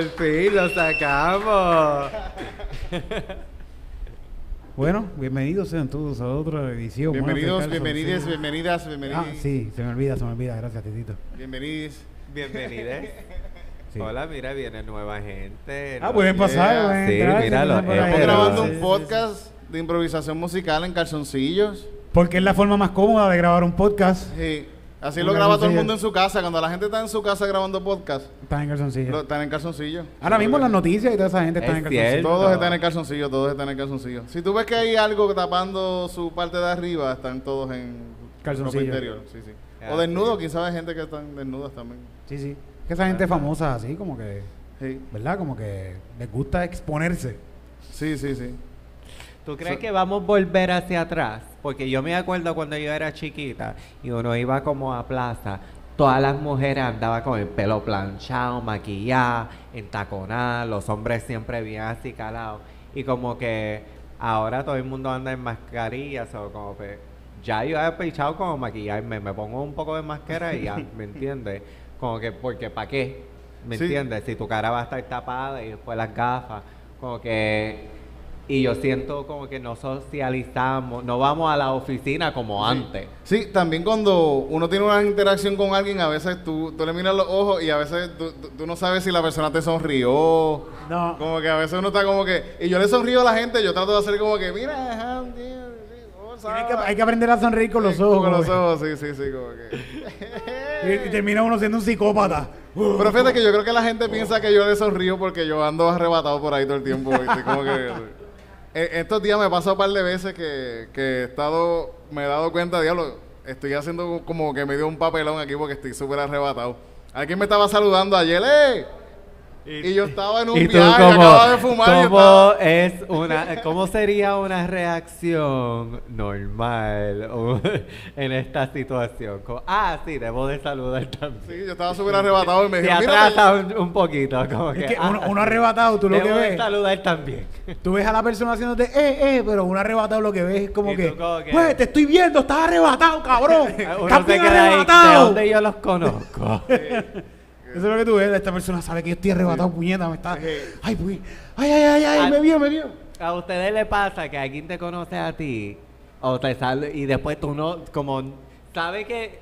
Por fin lo sacamos. Bueno, bienvenidos sean todos a otra edición. Bienvenidos, bienvenidas, bienvenidas, bienvenidos. Ah, sí, se me olvida, se me olvida. Gracias, Titito. Bienvenidos. Bienvenidos. Sí. Hola, mira, viene nueva gente. Ah, pueden pasar, pueden Sí, entrar. Estamos grabando un podcast de improvisación musical en calzoncillos. Porque es la forma más cómoda de grabar un podcast. Sí. Así lo graba todo el mundo en su casa. Cuando la gente está en su casa grabando podcast, Están en calzoncillo. lo- están en calzoncillo. Ahora mismo las noticias y toda esa gente Es están en calzoncillo. cierto. Todos están en calzoncillo, todos están en calzoncillo. Si tú ves que hay algo tapando su parte de arriba, están todos en Calzoncillo. ropa interior. Sí, sí. Ah, O desnudos, sí. quién sabe, hay gente que están desnudas también. Sí, sí. Que esa gente famosa así, como que, Sí, ¿verdad? Como que les gusta exponerse. sí, sí. sí. ¿Tú crees So- que vamos a volver hacia atrás? Porque yo me acuerdo cuando yo era chiquita y uno iba como a plaza, todas las mujeres andaban con el pelo planchado, maquillado, entaconado, los hombres siempre bien así calados. Y como que ahora todo el mundo anda en mascarillas o como que ya yo he pichado como maquillarme, me pongo un poco de máscara y ya, ¿me entiendes? Como que, porque ¿para qué? ¿Me Sí. entiendes? Si tu cara va a estar tapada y después las gafas, como que... Y yo siento como que no socializamos, no vamos a la oficina como antes. Sí, también cuando uno tiene una interacción con alguien, a veces tú, tú le miras los ojos y a veces tú, tú- tú no sabes si la persona te sonrió. No. Como que a veces uno está como que... Y yo le sonrío a la gente, yo trato de hacer como que, mira, Hay que, sabe". hay que aprender a sonreír con los Sí, ojos. Con los ojos, sí, sí, sí, como que... Y, y termina uno siendo un psicópata. Pero fíjate que yo creo que la gente piensa que yo le sonrío porque yo ando arrebatado por ahí todo el tiempo. ¿viste? Como que... Eh, Estos días me pasó un par de veces que, que he estado... Me he dado cuenta, diablo, estoy haciendo como que me dio un papelón aquí porque estoy súper arrebatado. Alguien me estaba saludando ayer, ¡eh! Y yo estaba en un Y tú viaje, como, acababa de fumar ¿cómo estaba... es una, cómo sería una reacción normal en esta situación? Como, ah, sí, debo de saludar también. Sí, yo estaba súper arrebatado y me mira, atrasa un, un poquito, como que, Es que ah, uno, uno arrebatado, tú lo que debo de ves. saludar también. Tú ves a la persona haciéndote, eh, eh, pero un arrebatado lo que ves es como que, como que- pues te estoy viendo, estás arrebatado, cabrón. Uno estás bien ahí, ¿de arrebatado. dónde yo los conozco? Eso es lo que tú ves, esta persona sabe que yo estoy arrebatado, puñeta, me está. Ay, pues, ay, ay, ay, ay, me vio, me vio. ¿A ustedes les pasa que alguien te conoce a ti o te sale y después tú no, como, sabe que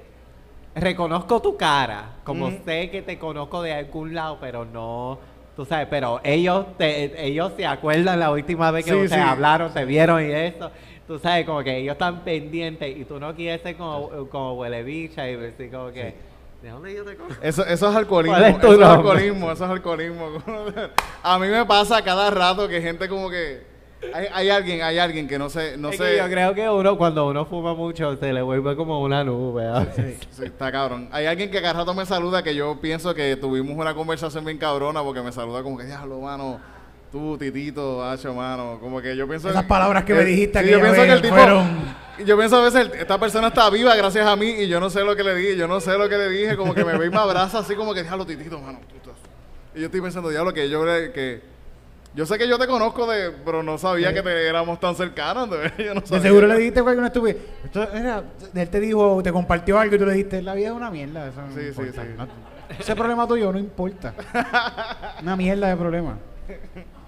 reconozco tu cara, como sé que te conozco de algún lado, pero no, tú sabes, pero ellos te, ellos se acuerdan la última vez que Sí, ustedes sí. hablaron, te vieron y eso. Tú sabes, como que ellos están pendientes y tú no quieres ser como, como huele bicha y decir como que, ¿de dónde yo te? Eso, eso es alcoholismo. ¿Cuál es tu eso es alcoholismo, eso es alcoholismo. A mí me pasa cada rato que gente como que hay, hay alguien, hay alguien que no sé, no Es sé. que yo creo que uno, cuando uno fuma mucho, se le vuelve como una nube. a veces. Sí, está cabrón. Hay alguien que cada rato me saluda que yo pienso que tuvimos una conversación bien cabrona porque me saluda como que, diablo, mano, tú, titito, hacho, mano. Como que yo pienso... Esas palabras que me eh, dijiste sí, yo pienso que el tipo... fueron- Yo pienso a veces, esta persona está viva gracias a mí y yo no sé lo que le dije, yo no sé lo que le dije, como que me ve y me abraza así como que, diablo, titito, mano. tú estás-". Y yo estoy pensando, diablo, que yo que... Yo sé que yo te conozco de, pero no sabía que te éramos tan cercanos. De, yo no De sabía. seguro le dijiste alguna estupidez. Esto era, él te dijo, te compartió algo y tú le dijiste, la vida es una mierda. Eso no Sí, sí, sí. No- ese problema tuyo no importa. una mierda de problema.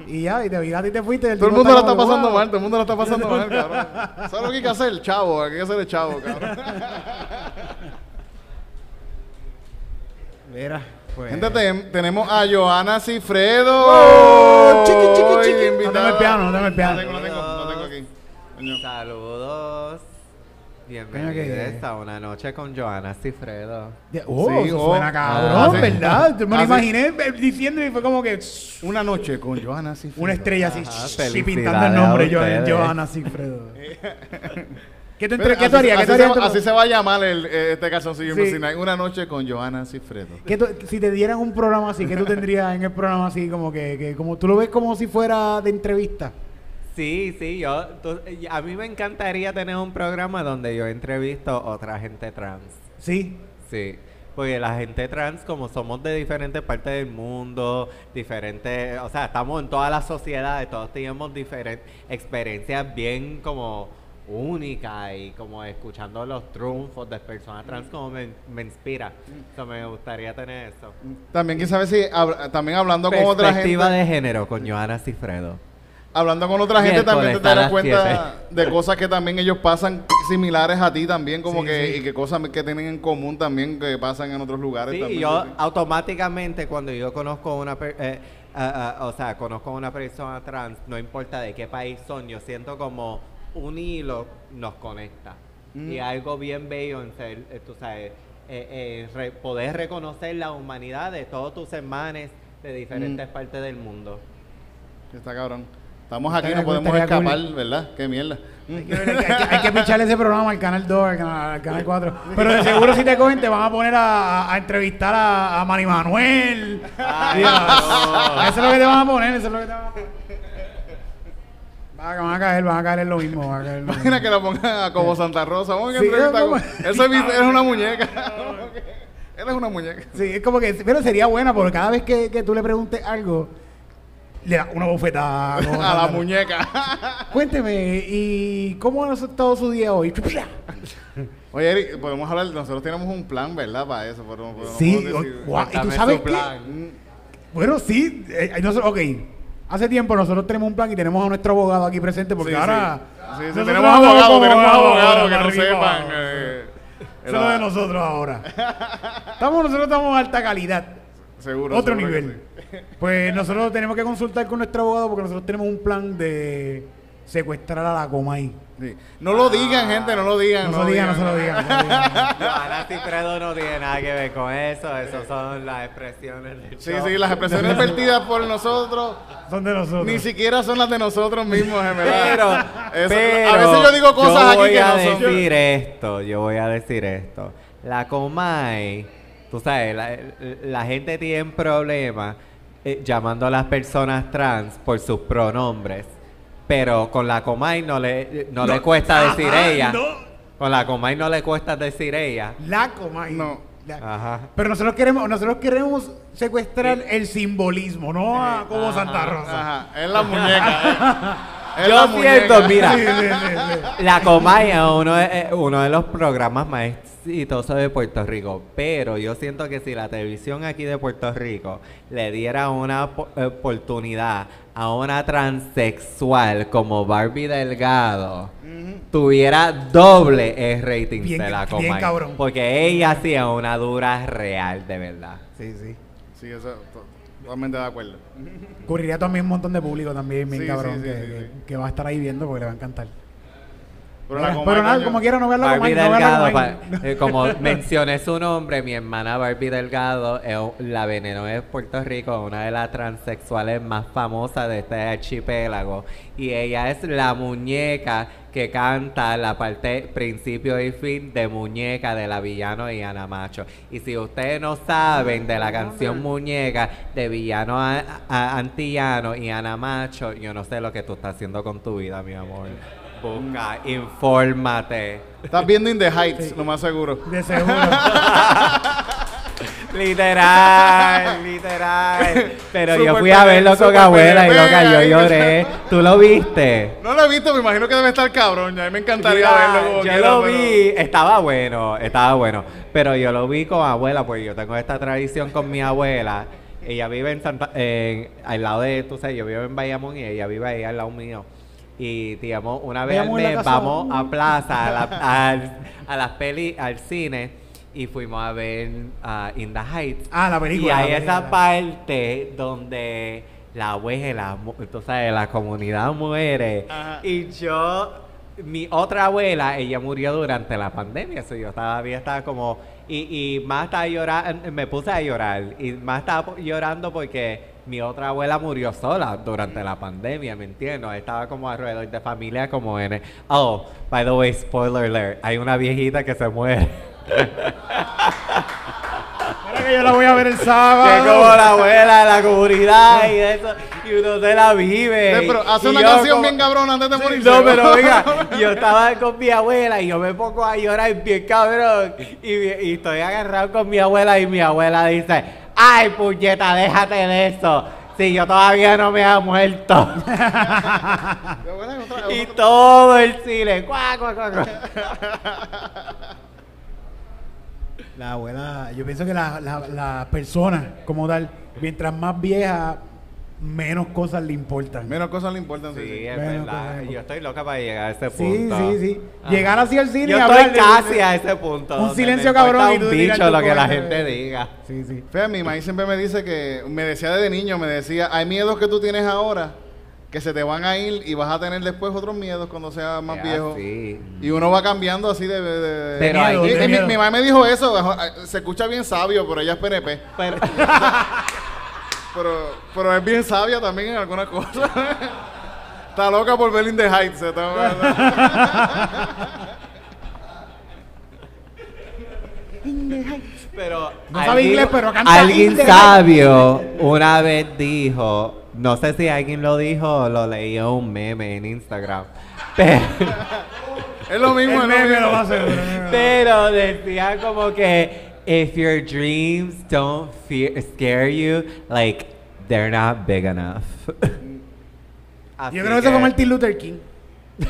Y ya, y te viraste y te fuiste. Todo el mundo la está pasando "Wow". mal, todo el mundo la está pasando mal, cabrón. ¿Sabes lo que hay que hacer? Chavo, hay que hacer el chavo, cabrón. Mira, pues. Gente, te- tenemos a Joana Cifredo. ¡Oh! Chiqui, chiqui, chiqui. No tengo el piano, no tengo el piano. No tengo, no tengo, no tengo aquí. Coño. Saludos. Bienvenidos que- a una noche con Joana Cifredo. Oh, Sí, eso oh. suena cabrón, Ah. ¿verdad? Yo me lo imaginé eh, diciendo y fue como que Una noche con Joana Cifredo. una estrella así, Ajá, y felicidades pintando el nombre. Johanna Cifredo. ¿Qué tú, Pero entre- ¿qué así, tú harías? ¿Qué así tú se, va- así se va a llamar el, eh, este calzoncillo Sí. Una noche con Joana Cifredo. ¿Qué tú- si te dieran un programa así, ¿qué tú tendrías en el programa así? Como que, que como tú lo ves como si fuera de entrevista. Sí, sí, yo, tú- a mí me encantaría tener un programa donde yo entrevisto a otra gente trans. Sí. Sí, porque la gente trans, como somos de diferentes partes del mundo, diferentes, o sea, estamos en todas las sociedades, todos tenemos diferentes experiencias bien como única y como escuchando los triunfos de personas trans como me, me inspira. So, me gustaría tener eso. También quise saber si hab- también hablando con otra gente. Perspectiva de género con Joana Cifredo. Hablando con otra gente también te darás cuenta de cosas que también ellos pasan similares a ti también, como Sí, que, sí. y que cosas que tienen en común también que pasan en otros lugares Sí, también. yo automáticamente cuando yo conozco una per- eh, o sea, conozco a una persona trans, no importa de qué país son, yo siento como un hilo nos conecta. Mm. Y algo bien bello en ser, eh, tú sabes, eh, eh, re- poder reconocer la humanidad de todos tus hermanos de diferentes Mm. partes del mundo. Está cabrón. Estamos aquí, no podemos escapar, cool. ¿verdad? Qué mierda. Hay que, hay que- hay que picharle ese programa al canal 2, al canal, al canal 4. Pero de seguro si te cogen te van a poner a, a- entrevistar a, a Manny Manuel. Ay, Y a- no. Eso es lo que te van a poner, eso es lo que te van a poner. Van a, caer, van a caer en lo mismo. Van a caer en lo Imagina mismo. que la pongan a como Santa Rosa. Vamos a Sí, con- Eso es, es una muñeca. Él es una muñeca. Sí, es como que, pero sería buena porque cada vez que, que tú le preguntes algo, le das una bofetada. A la muñeca. Cuénteme, ¿y cómo ha estado su día hoy? Oye, Eric, podemos hablar, nosotros tenemos un plan, ¿verdad? Para eso. Pero, no- pero no Sí, podemos o- decir- ¿y tú sabes qué? Bueno, sí. eh, nosotros- ok. Hace tiempo nosotros tenemos un plan y tenemos a nuestro abogado aquí presente porque sí, ahora... sí. Sí, tenemos como tenemos abogados ahora, que no sepan. eh, Eso es de nosotros ahora. estamos, nosotros estamos a alta calidad. Seguro. Otro seguro nivel. Pues nosotros tenemos que consultar con nuestro abogado porque nosotros tenemos un plan de secuestrar a la Comay. sí. No lo digan, gente, no lo digan. No lo digan, no se lo digan. no se lo digan. Joana Cifredo no tiene nada que ver con eso, esas son las expresiones del Sí, show. sí, las expresiones vertidas por nosotros Son de nosotros. ni siquiera son las de nosotros mismos, en verdad. Pero, Eso- pero a veces yo digo cosas yo aquí voy que a no son. decir esto, yo voy a decir esto. La Comay, tú sabes, la, la gente tiene problemas eh, llamando a las personas trans por sus pronombres, pero con la Comay no le, no le cuesta decir Ajá, ella. no. Con la Comay no le cuesta decir ella. La Comay. No. La- Ajá. Pero nosotros queremos, nosotros queremos secuestrar el simbolismo, no a como Santa Rosa. Ajá, es la muñeca. eh. Yo siento, mira. La Comay es uno de, eh, uno de los programas más exitosos de Puerto Rico, pero yo siento que si la televisión aquí de Puerto Rico le diera una po- oportunidad a una transexual como Barbie Delgado, tuviera doble el rating Bien- de la bien Comay. cabrón. Porque ella sí es una dura real, de verdad. Sí, sí. Sí, eso, to- totalmente de acuerdo. Ocurriría también un montón de público también, bien Sí, cabrón, sí, sí, que, sí, que- sí. que va a estar ahí viendo porque le va a encantar. Pero, la nada, como quiera, no vean la Barbie no Delgado, pa- eh, como mencioné su nombre, mi hermana Barbie Delgado es u- la veneno de Puerto Rico, una de las transexuales más famosas de este archipiélago. Y ella es la muñeca que canta la parte principio y fin de Muñeca de la Villano y Ana Macho. Y si ustedes no saben de la canción Muñeca de Villano a- a- Antillano y Ana Macho, yo no sé lo que tú estás haciendo con tu vida, mi amor. Busca, infórmate. Estás viendo In the Heights, lo más seguro. De seguro. Literal, literal. Pero yo fui a verlo con abuela y loca, yo lloré. ¿Tú lo viste? No lo he visto, me imagino que debe estar cabrón. Ya a mí me encantaría Mira, verlo como yo quiera, lo pero- vi, estaba bueno, estaba bueno. Pero yo lo vi con abuela, porque yo tengo esta tradición con mi abuela. Ella vive en Santa, en- al lado de, tú sabes, yo vivo en Bayamón y ella vive ahí al lado mío. Y digamos, una vez al la mes vamos a plaza, a, la- a las peli, al cine, y fuimos a ver ah, In the Heights. Ah, la película, Y hay la esa parte donde la abuela, tú sabes, la comunidad muere. Ajá. Y yo, mi otra abuela, ella murió durante la pandemia. So yo todavía estaba como. Y, y más estaba llorando, me puse a llorar. Y más estaba llorando porque mi otra abuela murió sola durante la pandemia, ¿me entiendes? Estaba como alrededor de familia, como en. el- Oh, by the way, spoiler alert: hay una viejita que se muere. Mira que yo la voy a ver el Que sábado. es como la abuela de la comunidad y eso, y uno se la vive. Eh, pero hace Y una canción como- bien cabrona antes de morirse. No, pero oiga, yo estaba con mi abuela y yo me pongo a llorar bien cabrón. Y, y estoy agarrado con mi abuela y mi abuela dice, ay puñeta, déjate de eso. Sí, yo todavía no me he muerto. Y todo el cine. Cuá, cuá, cuá, cuá. La abuela, yo pienso que la, la, la persona como tal, mientras más vieja, menos cosas le importan. Menos cosas le importan. sí, Sí, sí. es verdad. Yo estoy loca para llegar a ese Sí, punto. sí, sí. Ajá. Llegar así al cine Yo y estoy de- casi a ese punto. Un silencio cabrón y un tú bicho lo que la gente diga. Sí, sí. Fíjate, mi maíz siempre me dice que, me decía desde niño, me decía, hay miedos que tú tienes ahora que se te van a ir y vas a tener después otros miedos cuando seas más Ya, viejo. sí. Y uno va cambiando así de... de- de- Pero miedo, hay- Y- de y mi, mi mamá me dijo eso, se escucha bien sabio, pero ella es PNP. Pero- Pero, pero es bien sabia también en algunas cosas. Está loca por ver In the Heights. se está- Pero No sabe inglés, pero canta alguien sabio una vez dijo, no sé si alguien lo dijo o lo leí en un meme en Instagram, pero, es lo mismo, El meme lo va a hacer. pero decía como que if your dreams don't fear, scare you, like they're not big enough. Así Yo creo que eso fue Martin Luther King.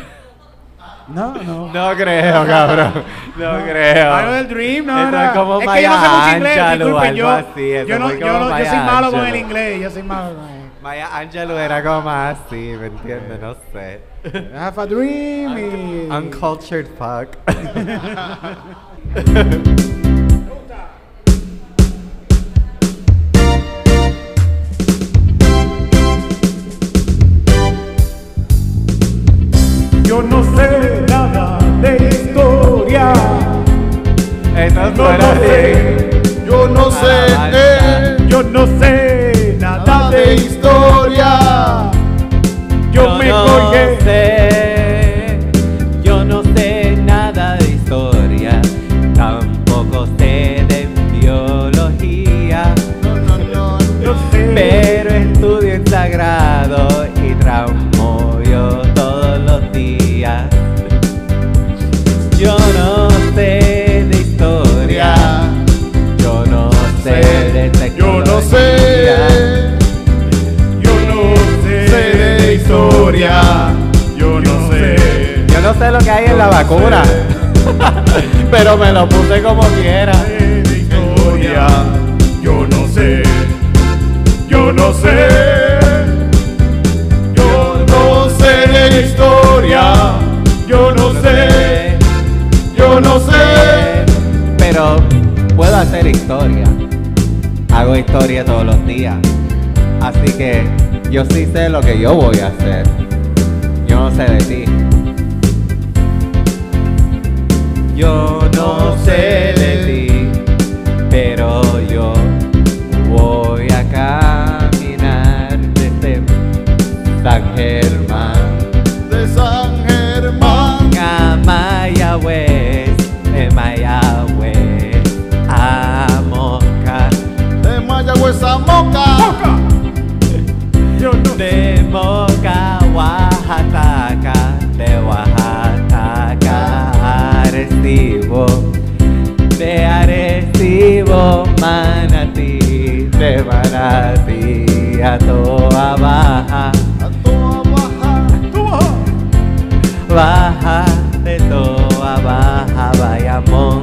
No, no. No creo, cabrón. No, creo. Algo del Dream, no. Eso no. es como es que yo no sé Maya mucho inglés, Angelou, disculpen, algo yo, así, eso yo, no, fue yo, como no- yo soy Maya malo con el Angelou. inglés, yo soy malo con el Maya Angelou era como más así, ¿me entiendes? No sé. I have a dream y... Uncultured fuck. Yo no sé nada de historia. Eso No así. sé. Yo no sé Ah, Yo no sé Yo no sé lo que hay en la vacuna, pero me lo puse como quiera. Yo no sé. Yo no sé. Yo No sé de historia. Yo no sé. Yo no sé. Pero puedo hacer historia. Hago historia todos los días. Así que yo sí sé lo que yo voy a hacer. Yo no sé de ti. De Manatí a Toa Baja. A toda baja. De Toa Baja. Bayamón.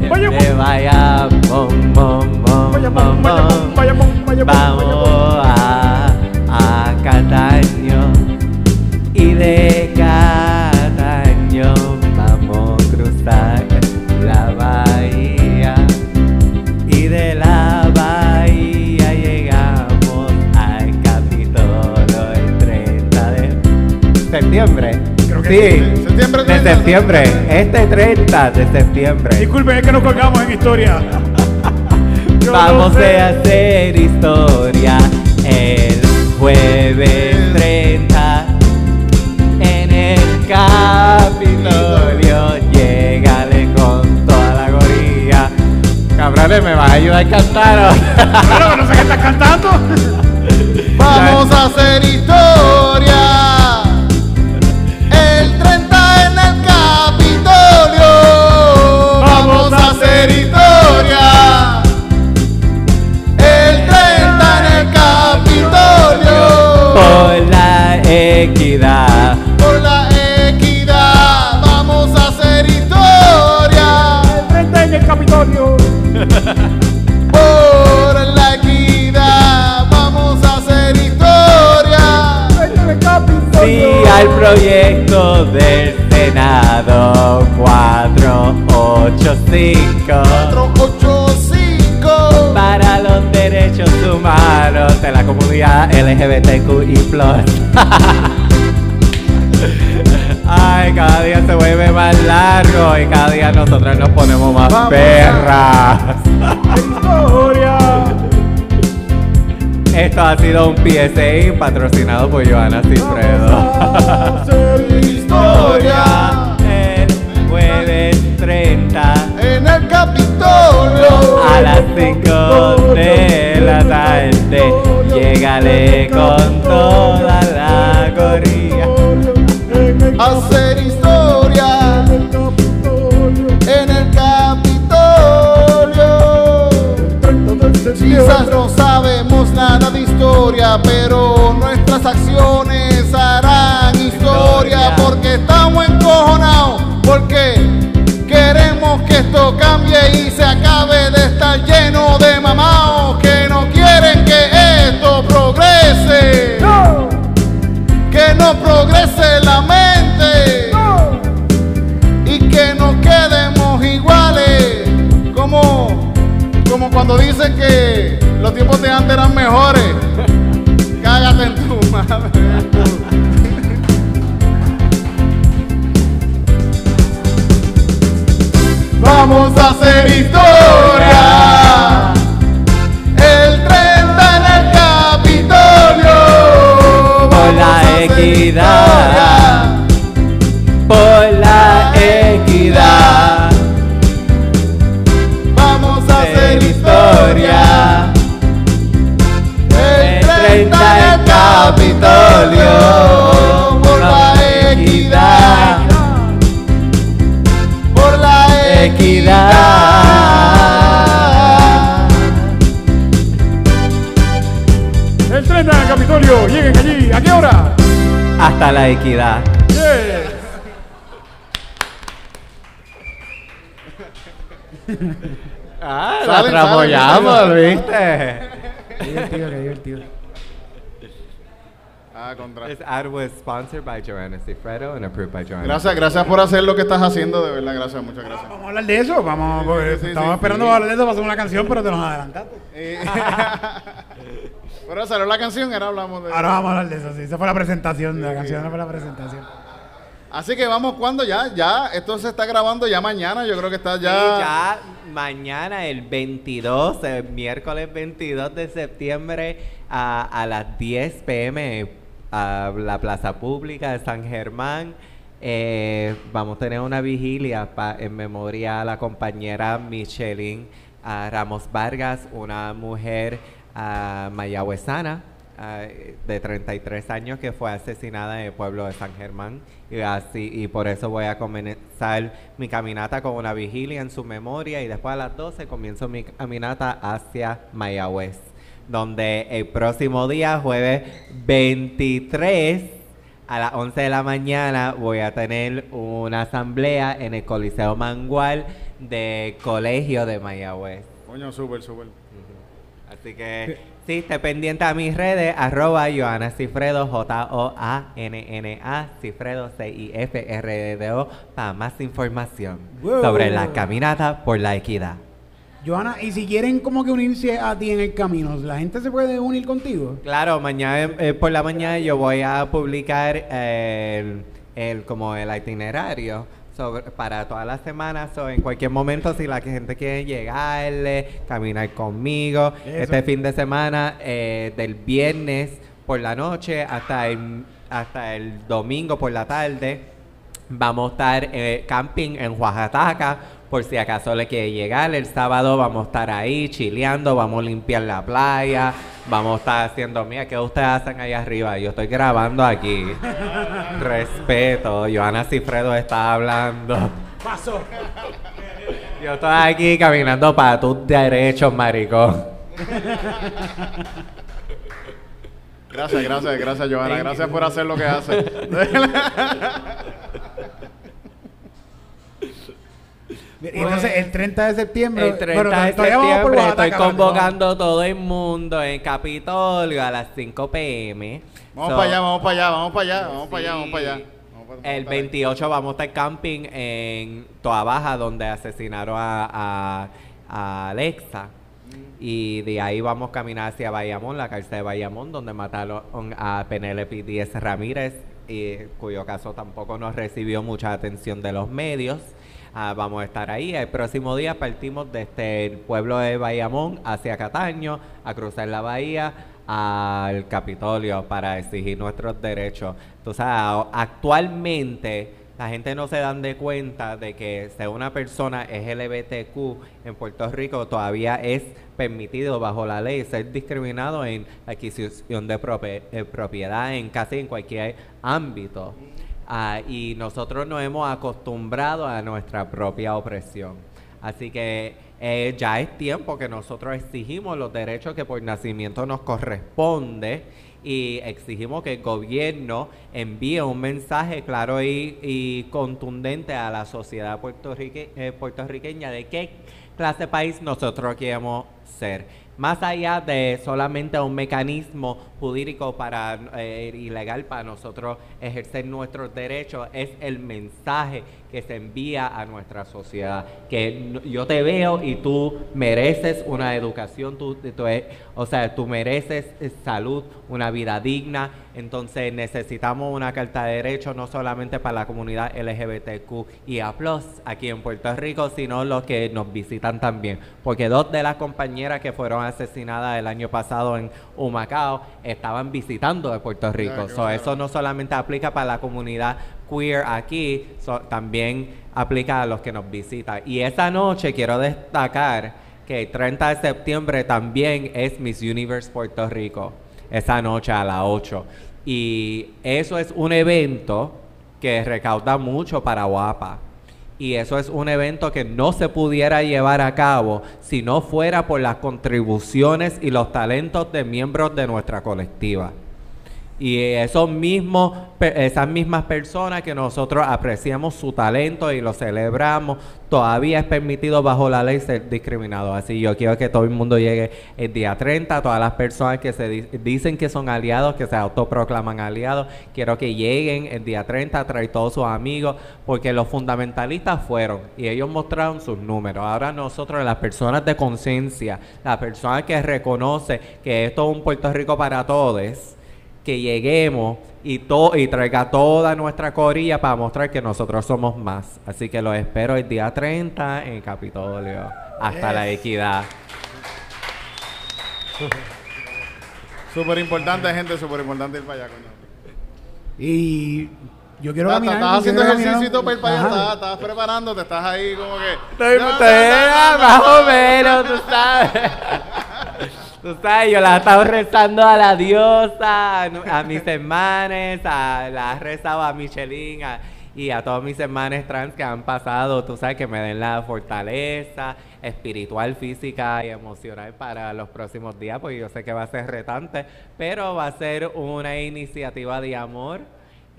De Bayamón, mon, mon, Vaya, mon, vaya, mon. vaya, vaya, Vamos septiembre. Creo que sí. Septiembre de 30. septiembre, este 30 de septiembre. Disculpen, es que nos colgamos en historia. Vamos no sé. a hacer historia el jueves 30 en el Capitolio. Llegale con toda la gorilla. Cabrones, ¿me vas a ayudar a cantar? Claro, no sé qué estás cantando. Vamos a hacer historia. Vamos a 485 485 para los derechos humanos de la comunidad LGBTQI+. Ay, cada día se vuelve más largo y cada día nosotros nos ponemos más Vamos perras. Esto ha sido un PSA patrocinado por Joana Cifredo. historia El jueves 30 en el Capitolio a las 5 de la tarde. Llegale con toda la gorilla. hacer historia en el Capitolio. Quizás no sabemos nada de historia, pero nuestras acciones harán historia porque estamos encojonados, porque queremos que esto cambie y se acabe de estar lleno de mamaos que no quieren que esto progrese. Que no progrese la mente. Y que nos quedemos iguales. Como como cuando dicen que los tiempos de antes eran mejores hacer Hasta la equidad. Yes. Ah, la Salen, tramoyamos, salen. ¿viste? Qué divertido, qué divertido. Ah, contra. This ad was sponsored by Joanna Cifredo and approved by Joanna. Gracias, gracias por hacer lo que estás haciendo, de verdad, gracias, muchas gracias. Vamos a hablar de eso. Vamos, sí, sí, estamos sí, esperando sí. hablar de eso para hacer una canción, pero te nos adelantaste. Eh, Pero salió la canción, ahora hablamos de Ahora vamos a hablar de eso, sí. Esa fue la presentación de la canción, esa fue la presentación. Así que vamos, ¿cuándo ya? Ya, esto se está grabando ya mañana, yo creo que está Sí, ya... ya mañana, el 22, el miércoles 22 de septiembre, a, a las 10 pm, a la Plaza Pública de San Germán. eh, vamos a tener una vigilia pa- en memoria a la compañera Michelin Ramos Vargas, una mujer mayagüezana ah, de 33 años que fue asesinada en el pueblo de San Germán. Y así y por eso voy a comenzar mi caminata con una vigilia en su memoria. Y después a las 12 comienzo mi caminata hacia Mayagüez donde el próximo día jueves 23 a las 11 de la mañana voy a tener una asamblea en el Coliseo Mangual de Colegio de Mayagüez. Coño, súper, súper. Así que sí, esté pendiente a mis redes, arroba Joana Cifredo, J-O-A-N-N-A, Cifredo, C-I-F-R-D-O, para más información Wow. sobre la caminata por la equidad. Joana, y si quieren como que unirse a ti en el camino, ¿la gente se puede unir contigo? Claro, mañana eh, por la mañana yo voy a publicar el, el- como el itinerario sobre, para todas las semanas o en cualquier momento si la gente quiere llegarle, caminar conmigo. Eso. Este fin de semana eh, del viernes por la noche hasta el, hasta el domingo por la tarde vamos a estar eh, camping en Oaxaca por si acaso le quiere llegar. El sábado vamos a estar ahí chileando, vamos a limpiar la playa, vamos a estar haciendo, mira, ¿qué ustedes hacen ahí arriba? Yo estoy grabando aquí. Respeto, Joana Cifredo está hablando. Paso. Yo estoy aquí caminando para tus derechos, maricón. Gracias, gracias, gracias, Johanna. Thank Gracias por hacer lo que hace. Y entonces el 30 de septiembre, El 30 bueno, de por septiembre Oaxaca, estoy convocando a todo el mundo en Capitolio a las 5 pm. Vamos So, para allá, vamos para allá, vamos para allá, vamos para allá, vamos para allá. Sí. El 28 vamos a estar camping en Toa Baja, donde asesinaron a, a- a Alexa. Y de ahí vamos a caminar hacia Bayamón, la cárcel de Bayamón, donde mataron a Penélope Díez Ramírez, y, cuyo caso tampoco nos recibió mucha atención de los medios. Ah, vamos a estar ahí. El próximo día partimos desde el pueblo de Bayamón hacia Cataño, a cruzar la bahía al Capitolio para exigir nuestros derechos. Entonces, actualmente la gente no se dan de cuenta de que ser una persona LGBTQ en Puerto Rico todavía es permitido bajo la ley ser discriminado en adquisición de eh, propiedad en casi en cualquier ámbito. Ah, y nosotros nos hemos acostumbrado a nuestra propia opresión. Así que eh, ya es tiempo que nosotros exigimos los derechos que por nacimiento nos corresponde y exigimos que el gobierno envíe un mensaje claro y, contundente a la sociedad eh, puertorriqueña de qué clase de país nosotros queremos ser. Más allá de solamente un mecanismo jurídico para eh, ilegal para nosotros ejercer nuestros derechos, es el mensaje que se envía a nuestra sociedad. Que yo te veo y tú mereces una educación, tú, tú e- o sea, tú mereces eh, salud, una vida digna. Entonces necesitamos una carta de derechos no solamente para la comunidad LGBTQ y A+, aquí en Puerto Rico, sino los que nos visitan también. Porque dos de las compañeras que fueron asesinadas el año pasado en Humacao estaban visitando de Puerto Rico. So, eso no solamente aplica para la comunidad queer aquí, también aplica a los que nos visitan. Y esa noche quiero destacar que el 30 de septiembre también es Miss Universe Puerto Rico, esa noche a las 8. Y eso es un evento que recauda mucho para Guapa. Y eso es un evento que no se pudiera llevar a cabo si no fuera por las contribuciones y los talentos de miembros de nuestra colectiva. Y esos mismos, esas mismas personas que nosotros apreciamos su talento y lo celebramos, todavía es permitido bajo la ley ser discriminado. Así yo quiero que todo el mundo llegue el día 30, todas las personas que se di- dicen que son aliados, que se autoproclaman aliados, quiero que lleguen el día 30, traer todos sus amigos, porque los fundamentalistas fueron y ellos mostraron sus números. Ahora nosotros, las personas de conciencia, las personas que reconocen que esto es un Puerto Rico para todos, que lleguemos y, to y traiga toda nuestra corilla para mostrar que nosotros somos más. Así que los espero el día 30 en Capitolio. Hasta la equidad. Súper importante, gente, súper importante ir para allá, coño. Y yo quiero caminar. Estás haciendo ejercicio para ir para allá, estás, preparándote, estás ahí como que... Estoy, más o menos, tú sabes. Tú sabes, yo la he estado rezando a la diosa, a mis hermanes, a, la he rezado a Michelin y a todos mis hermanos trans que han pasado, tú sabes, que me den la fortaleza espiritual, física y emocional para los próximos días, porque yo sé que va a ser retante, pero va a ser una iniciativa de amor.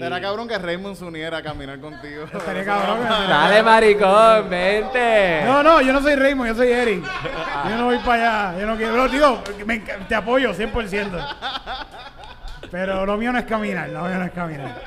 Será cabrón que Raymond se uniera a caminar contigo. Estaría cabrón. Dale, maricón, vente. No, no, yo no soy Raymond, yo soy Eric. Yo no voy para allá. Yo no quiero. Digo, me te apoyo 100%. Pero lo mío no es caminar, lo mío no es caminar.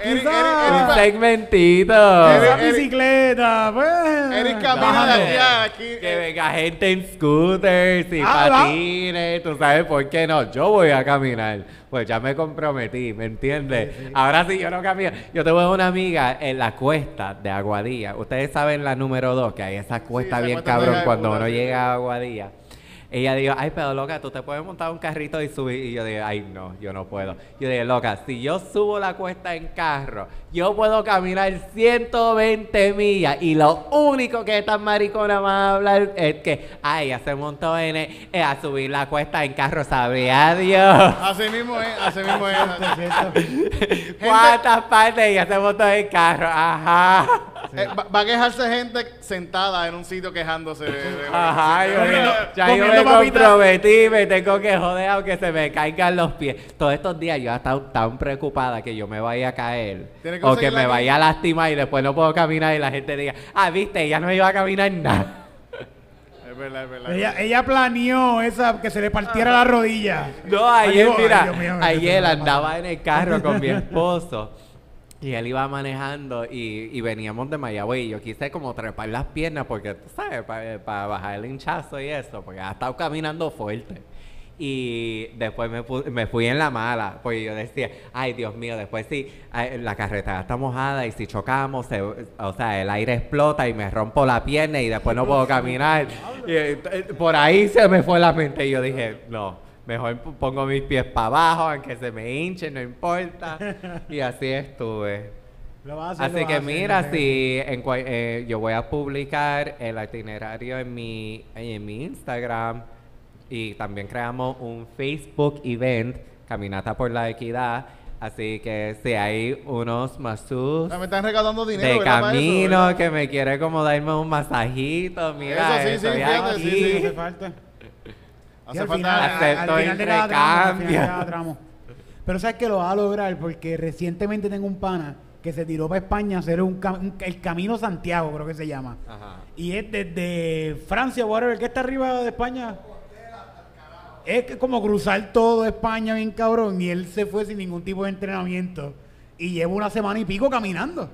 Eric, Eric, segmentito. Esa bicicleta, pues. Eric camina de aquí a aquí. Que eh, venga gente en scooters y Ah, ¿va? patines, tú sabes por qué no, yo voy a caminar, pues ya me comprometí, ¿me entiendes? Ahora sí yo no camino, yo tengo una amiga en la cuesta de Aguadilla, ustedes saben la número 2, que hay esa cuesta esa bien cuesta cabrón cuando puta, uno sí. llega a Aguadilla. Ella dijo, ay, pero loca, tú te puedes montar un carrito y subir. Y yo dije, ay, no, yo no puedo. Yo dije, loca, si yo subo la cuesta en carro, yo puedo caminar 120 millas. Y lo único que estas mariconas van a hablar es que, ay, ella se montó en el- eh, a subir la cuesta en carro, sabía Dios. Así mismo es, así mismo es. ¿Cuántas partes ella se montó en carro? Ajá. Eh, va, va a quejarse gente sentada en un sitio quejándose. de- de- Ajá, yo, Comiendo- ya yo me comprometí, me tengo que joder aunque se me caigan los pies. Todos estos días yo he estado tan preocupada que yo me vaya a caer que o que me vaya a lastimar y después no puedo caminar y la gente diga, ah, viste, ella no iba a caminar nada. Es verdad, es verdad. Ella, ella planeó esa que se le partiera la rodilla. No, ayer, Ay, mira, mío, ayer andaba en el carro con mi esposo Y él iba manejando y, y veníamos de Mayagüez y yo quise como trepar las piernas porque, tú sabes, para bajar el hinchazo y eso, porque ha estado caminando fuerte. Y después me, pu- me fui en la mala, porque yo decía, ay Dios mío, después sí, ay, la carretera está mojada y si chocamos, se- o sea, el aire explota y me rompo la pierna y después no puedo caminar. Y, eh, eh, por ahí se me fue la mente y yo dije, no, mejor pongo mis pies para abajo, aunque se me hinche, no importa. Y así estuve. Lo vas a hacer, Así lo que vas a hacer, mira, si en eh, yo voy a publicar el itinerario en mi, en mi Instagram y también creamos un Facebook event, Caminata por la Equidad. Así que si hay unos masús Me están regalando dinero, de ¿verdad, para eso, camino que me quiere como darme un masajito, mira, Eso sí, sí, fíjate, sí, sí, hace falta. Hace al falta- final, al- Acepto al el final de cada tramo, al final de recambio. cada tramo. Pero sabes que lo va a lograr porque recientemente tengo un pana que se tiró para España a hacer un, cam- un- el Camino Santiago, creo que se llama. Ajá. Y es desde Francia, whatever, que está arriba de España. Es que como cruzar todo España bien cabrón. Y él se fue sin ningún tipo de entrenamiento. Y lleva una semana y pico caminando.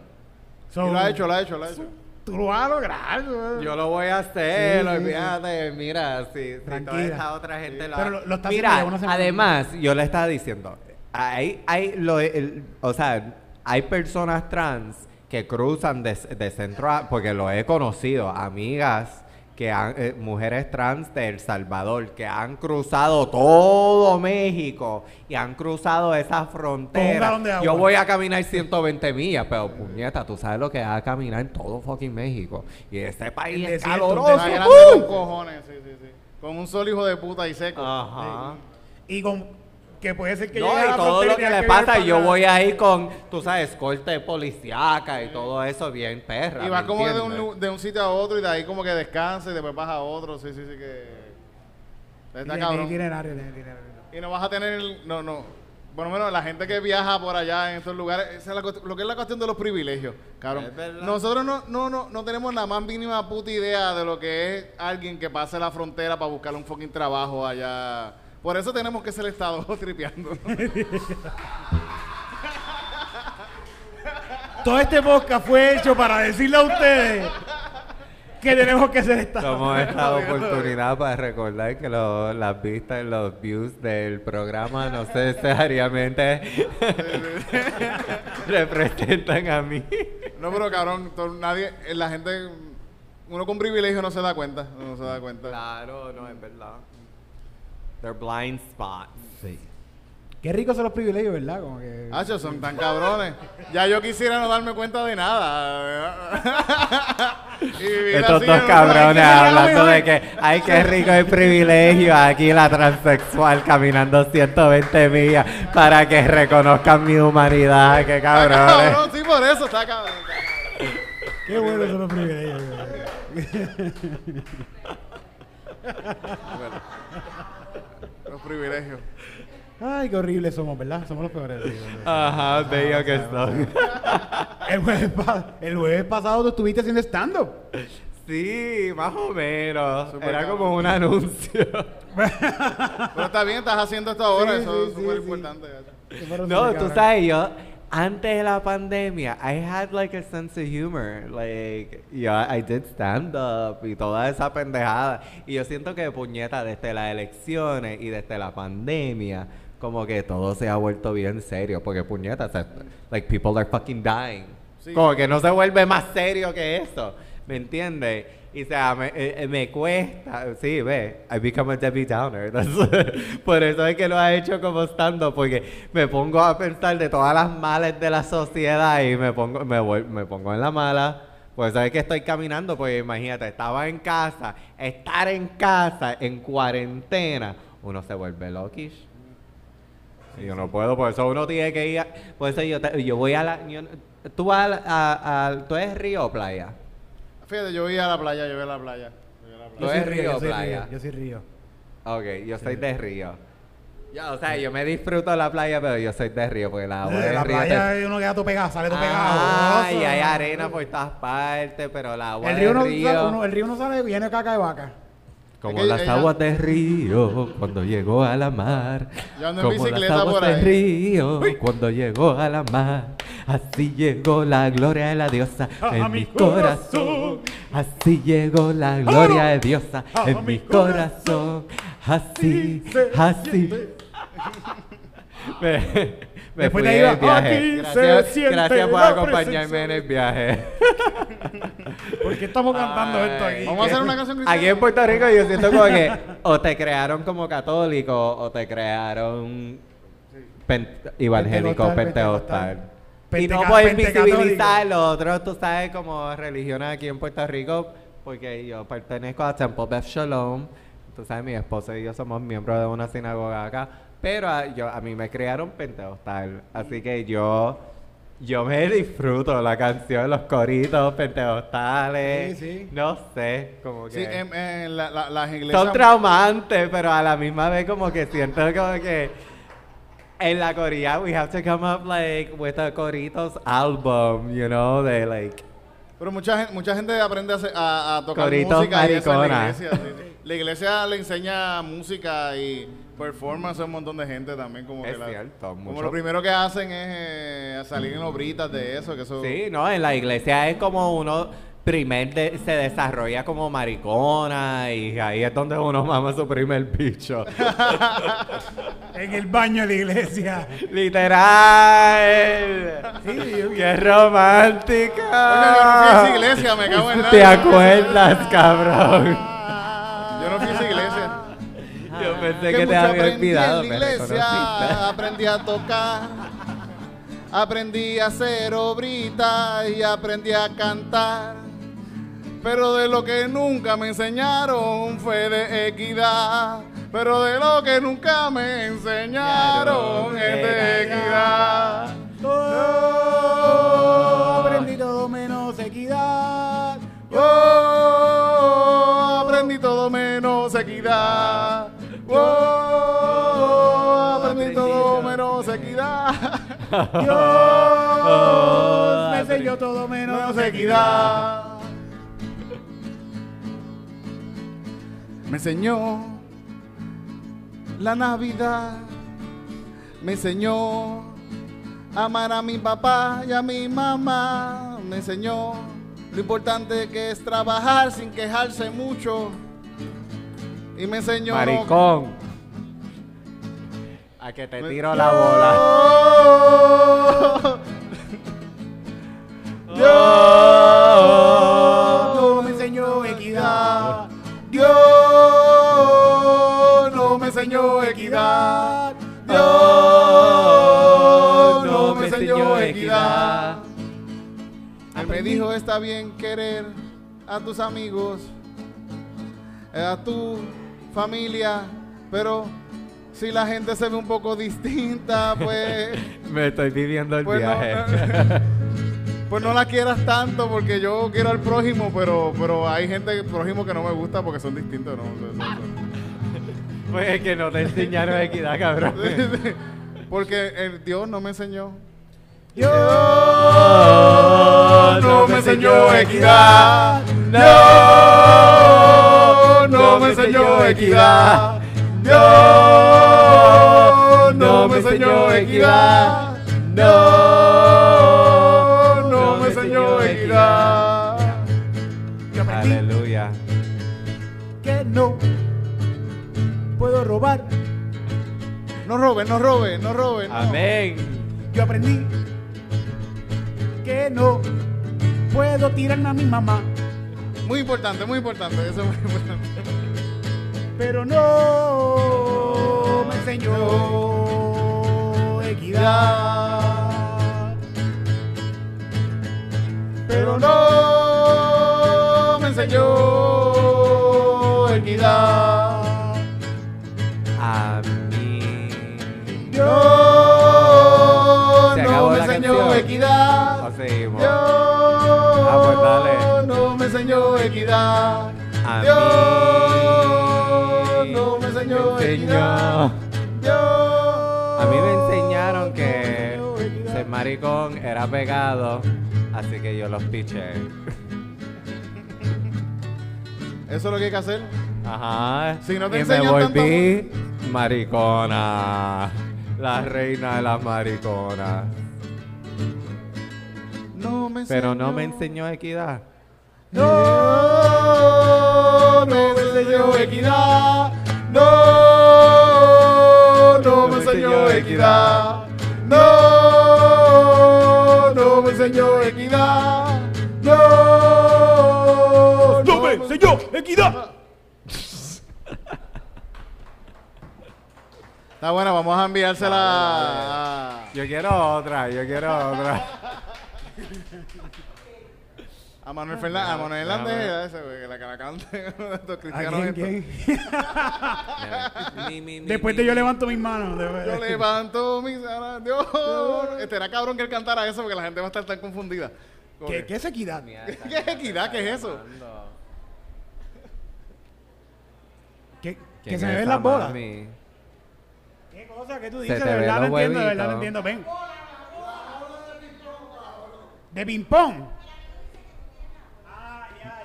So, Y lo ha hecho, lo ha hecho, lo ha hecho. Tú lo vas a lograr. Yo lo voy a hacer, Sí, sí, olvídate, mira, si, si toda esta otra gente lo Pero lo- está Mira, además, yo le estaba diciendo, hay, hay lo, el- o sea, hay personas trans que cruzan de, de centro a, porque lo he conocido, amigas que han, eh, mujeres trans de El Salvador que han cruzado todo México y han cruzado esa frontera. Yo voy a caminar 120 millas, pero puñeta, tú sabes lo que es a caminar en todo fucking México. Y ese país El es caloroso. ¡Uh! con cojones, sí, sí, sí. Con un sol hijo de puta y seco. Ajá. Y con que puede ser que No, llegue a y la todo lo que tengas le pasa, yo voy ahí con, tú sabes, corte policíaca y todo eso bien perra. Y vas ¿me como de un, de un sitio a otro y de ahí como que descansa y después vas a otro. Sí, sí, sí que... Está cabrón. tiene itinerario, tiene itinerario. Y no vas a tener... el- No, no. Por lo menos la gente que viaja por allá en estos lugares, esa es la lo que es la cuestión de los privilegios, cabrón. Nosotros no, no, no, no tenemos la más mínima puta idea de lo que es alguien que pase la frontera para buscar un fucking trabajo allá. Por eso tenemos que ser el Estado tripeando. Todo este podcast fue hecho para decirle a ustedes que tenemos que ser esta. Tomamos esta oportunidad para recordar que lo- las vistas y los views del programa no necesariamente representan a mí. No, pero cabrón, to- nadie, la gente, uno con privilegio no se da cuenta, no se da cuenta. Claro, no es verdad. They're blind spots. Sí. Qué ricos son los privilegios, ¿verdad? Como que... Hacho, son tan cabrones. Ya yo quisiera no darme cuenta de nada. Estos dos cabrones hablando de que, ay, qué rico el privilegio. Aquí la transexual caminando 120 millas para que reconozcan mi humanidad. Qué Está cabrones. cabrón, sí, por eso está cabrón. Qué buenos son los privilegios. Los privilegios. Ay, qué horribles somos, ¿verdad? Somos los peores. sí, sí, sí. Ajá, bello que son. El jueves, pa- el jueves pasado tú estuviste haciendo stand-up. Sí, más o menos. Súper Era cabrón. como un anuncio. Pero está bien, estás haciendo esto ahora, Sí, eso sí, es sí, súper sí. importante. gacho. No, tú sabes, yo antes de la pandemia, I had like a sense of humor. Like, yo, I did stand up y toda esa pendejada. Y yo siento que puñeta desde las elecciones y desde la pandemia, como que todo se ha vuelto bien serio. Porque puñeta, o sea, like people are fucking dying. Sí. Como que no se vuelve más serio que eso. ¿Me entiendes? Y sea, me, eh, eh, me cuesta, sí, ve, I become a Debbie Downer. That's- por eso es que lo ha hecho como estando, porque me pongo a pensar de todas las males de la sociedad y me pongo, me, vuel- me pongo en la mala. Por eso es que estoy caminando, porque imagínate, estaba en casa, estar en casa, en cuarentena, uno se vuelve loquish. Y yo no puedo, por eso uno tiene que ir, a- por eso yo, te- yo voy a la, yo- tú vas a, a- a- tú eres río o playa. Fíjate, yo voy a la playa, yo voy a la playa. yo voy a la playa. ¿Tú Yo soy eres río, yo soy playa? río, yo soy río. Ok, yo soy de río. Ya, o sea, yo me disfruto de la playa, pero yo soy de río, porque la agua Eh, del la río playa te- uno queda todo pegado, sale todo Ah, pegado. y hay arena por todas partes, pero la agua El río, no, río... sale- uno- el río no sale de caca de vaca. Como Es que las ella- aguas del río cuando llegó a la mar. Yo ando en Como bicicleta las aguas ahí. río cuando llegó a la mar. Así llegó la gloria de la diosa A en mi corazón. Así llegó la gloria de diosa A en mi corazón. Así, así. Me, fui de el viaje. "Aquí se Gracias, gracias por acompañarme presencia en el viaje. ¿Por qué estamos cantando Ay. esto aquí? Vamos a hacer una canción cristiana. Aquí en Puerto Rico yo siento como que o te crearon como católico o te crearon evangélico, Pentecostal, pentecostal. Y no puedes visibilizar los otros, tú sabes, como religiones aquí en Puerto Rico, porque yo pertenezco a Temple Beth Shalom. Tú sabes, mi esposo y yo somos miembros de una sinagoga acá, pero a, yo, a mí me crearon pentecostal. Así que yo, yo me disfruto la canción, los coritos pentecostales. Sí, sí. No sé, como que... Sí, en, en la- la- las iglesias. Son traumantes, pero a la misma vez como que siento como que en la Corea we have to come up like with a Coritos album, you know, de like Pero mucha gente, mucha gente aprende a, a- a tocar Coritos música eso en la maricona. iglesia. sí. La iglesia le enseña música y performance a un montón de gente también. Como, Es que la- cierto, como mucho. lo primero que hacen es eh, salir en obritas de eso. Que eso Sí, no, en la iglesia es como uno primer de- se desarrolla como maricona y ahí es donde uno mama su primer bicho. En el baño de la iglesia. Literal. ¡Qué romántica! Yo no fui a esa iglesia, me cago en la- ¿Te acuerdas, cabrón? Yo no fui a esa iglesia. Yo pensé que, que te había aprendí olvidado, en la iglesia, aprendí a tocar, aprendí a hacer obritas y aprendí a cantar. Pero de lo que nunca me enseñaron fue de equidad. Pero de lo que nunca me enseñaron es de equidad. Todo aprendí todo menos equidad. Oh, aprendí todo menos equidad. Oh, aprendí todo menos equidad. Dios me enseñó todo menos equidad. Me enseñó la Navidad. Me enseñó a amar a mi papá y a mi mamá. Me enseñó lo importante que es trabajar sin quejarse mucho. Y me enseñó. Maricón. A que te Me- tiro la bola. equidad. Dios no me enseñó equidad. Él me dijo, está bien querer a tus amigos, eh, a tu familia, pero si la gente se ve un poco distinta, pues, Me estoy viviendo el pues, no, viaje. pues no la quieras tanto porque yo quiero al prójimo, pero, pero hay gente prójimo que no me gusta porque son distintos, ¿no? Pues es que no te enseñaron equidad, cabrón. Porque el Dios no me enseñó. Dios no me enseñó equidad. Dios no me enseñó equidad. Dios no me enseñó equidad. Dios puedo robar. No roben, no roben, no roben. no. Amén. Yo aprendí que no puedo tirarme a mi mamá. Muy importante, muy importante. Eso es muy importante. pero no me enseñó equidad. Pero no me enseñó equidad. A mí. Dios Se no me enseñó equidad. O seguimos. Dios pues dale. no me enseñó equidad. A Dios mí no me enseñó me equidad. Dios A mí me enseñaron que ser maricón era pegado, así que yo los piché. Eso es lo que hay que hacer. Ajá. Si no te y me volví maricona. La reina de las mariconas. me enseñó. Pero no me enseñó equidad. No, no me enseñó equidad. No, no me enseñó equidad. Está buena, vamos a enviársela a, Yo quiero otra, yo quiero otra. a Manuel Fernández, a Manuel Hernández, a ese güey, que la que la cante estos ¿A cristianos. quién, estos. quién? Mi, mi, mi, Después mi, de yo levanto mis manos. de Yo levanto mis alas, Dios. Este era cabrón que él cantara eso porque la gente va a estar tan confundida. ¿Qué, ¿Qué es equidad? Mira, ¿Qué es equidad? ¿Qué es eso? ¿Qué, ¿Quién que se me ven las bolas. Mami? ¿Qué cosa que tú dices? te De verdad no entiendo, de verdad no entiendo. Ven. De ping-pong.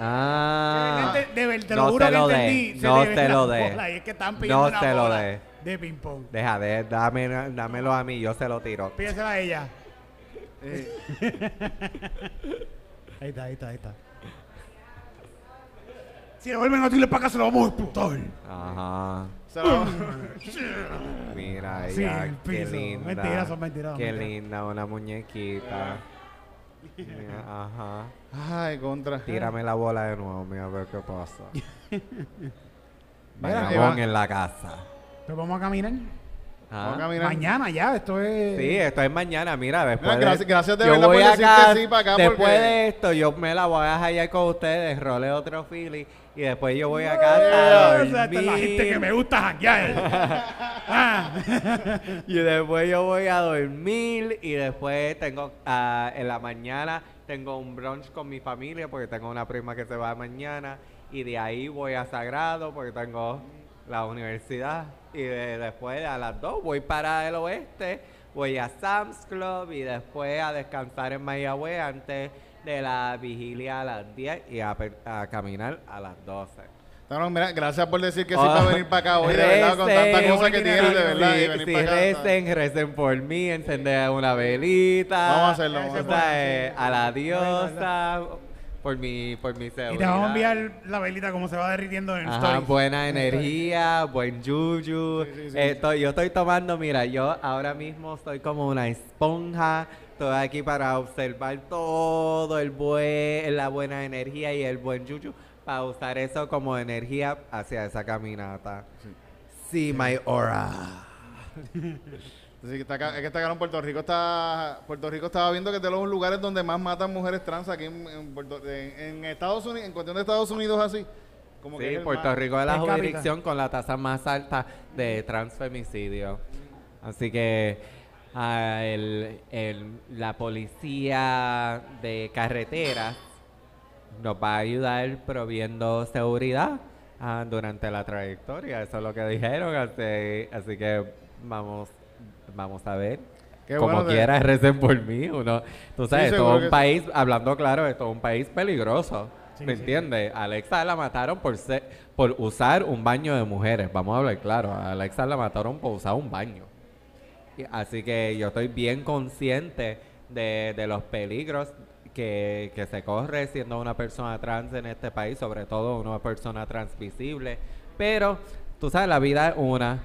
Ah, De de te lo no juro que lo entendí. dé, Se no te lo dé. es que están pidiendo No se lo dé. De ping-pong. Deja de, dame, dámelo a mí, yo se lo tiro. Pídesela a ella. Eh, Ahí está, ahí está, ahí está. Si le vuelven a tirar para acá, se lo vamos a explotar. Ajá. Mira Sí, ella, qué linda. Mentiras, son mentiras, Qué mentiras. linda, una muñequita. Mira, Ajá. Ay, contra. Tírame la bola de nuevo, mira a ver qué pasa. Iván. en la casa. Pues vamos a caminar. Ah. Vamos a caminar. Mañana ya, esto es. Sí, esto es mañana, mira, después Mira, gracias- gracias de verdad por decir acá, que sí para acá, Después porque- de esto, yo me la voy a hallar con ustedes, role otro Philly, y después yo voy a casa a sea, esta es la gente que me dormir, gusta hackear. ah. y después yo voy a dormir, y después tengo, ah, en la mañana, tengo un brunch con mi familia, porque tengo una prima que se va mañana, y de ahí voy a Sagrado, porque tengo la universidad, y de- después a las 2 voy para el oeste, voy a Sam's Club, y después a descansar en Mayagüez antes de la vigilia a las 10 y a, caminar a las 12. Cabrón, mira, gracias por decir que sí Oh, para venir para acá hoy, de verdad, con tanta recen, cosa que tienes, de verdad, y sí, venir sí, para acá. recen, recen por mí, encender una velita. Vamos a hacerlo, vamos a hacerlo. eh, a la diosa, por mi, por mi seguridad. Y te vamos a enviar la velita como se va derritiendo en el Ajá, story. buena energía, buen juju. Sí, sí, sí. Eh, estoy- yo estoy tomando, mira, yo ahora mismo estoy como una esponja. Estoy aquí para observar todo el buen, la buena energía y el buen juju para usar eso como energía hacia esa caminata. Sí, my aura. Así que está acá, es que está acá en Puerto Rico está Puerto Rico estaba viendo que es de los lugares donde más matan mujeres trans aquí en, en Puerto- en- en Estados Unidos, en cuestión de Estados Unidos así. Como que es Sí, el Puerto más- Rico es la jurisdicción con la tasa más alta de transfemicidio. Así que ah, el- el- la policía de carreteras nos va a ayudar proviendo seguridad ah, durante la trayectoria. Eso es lo que dijeron. Así, así que vamos, vamos a ver. Qué Como bueno de- quiera, recen por mí. Uno, tú sabes, seguro todo un sí. país, hablando claro, esto es un país peligroso. Sí, ¿Me sí. entiendes? Alexa la mataron por ser, por usar un baño de mujeres. Vamos a hablar claro. A Alexa la mataron por usar un baño. Así que yo estoy bien consciente de, de los peligros que, que se corre siendo una persona trans en este país, sobre todo una persona transvisible. Pero, tú sabes, la vida es una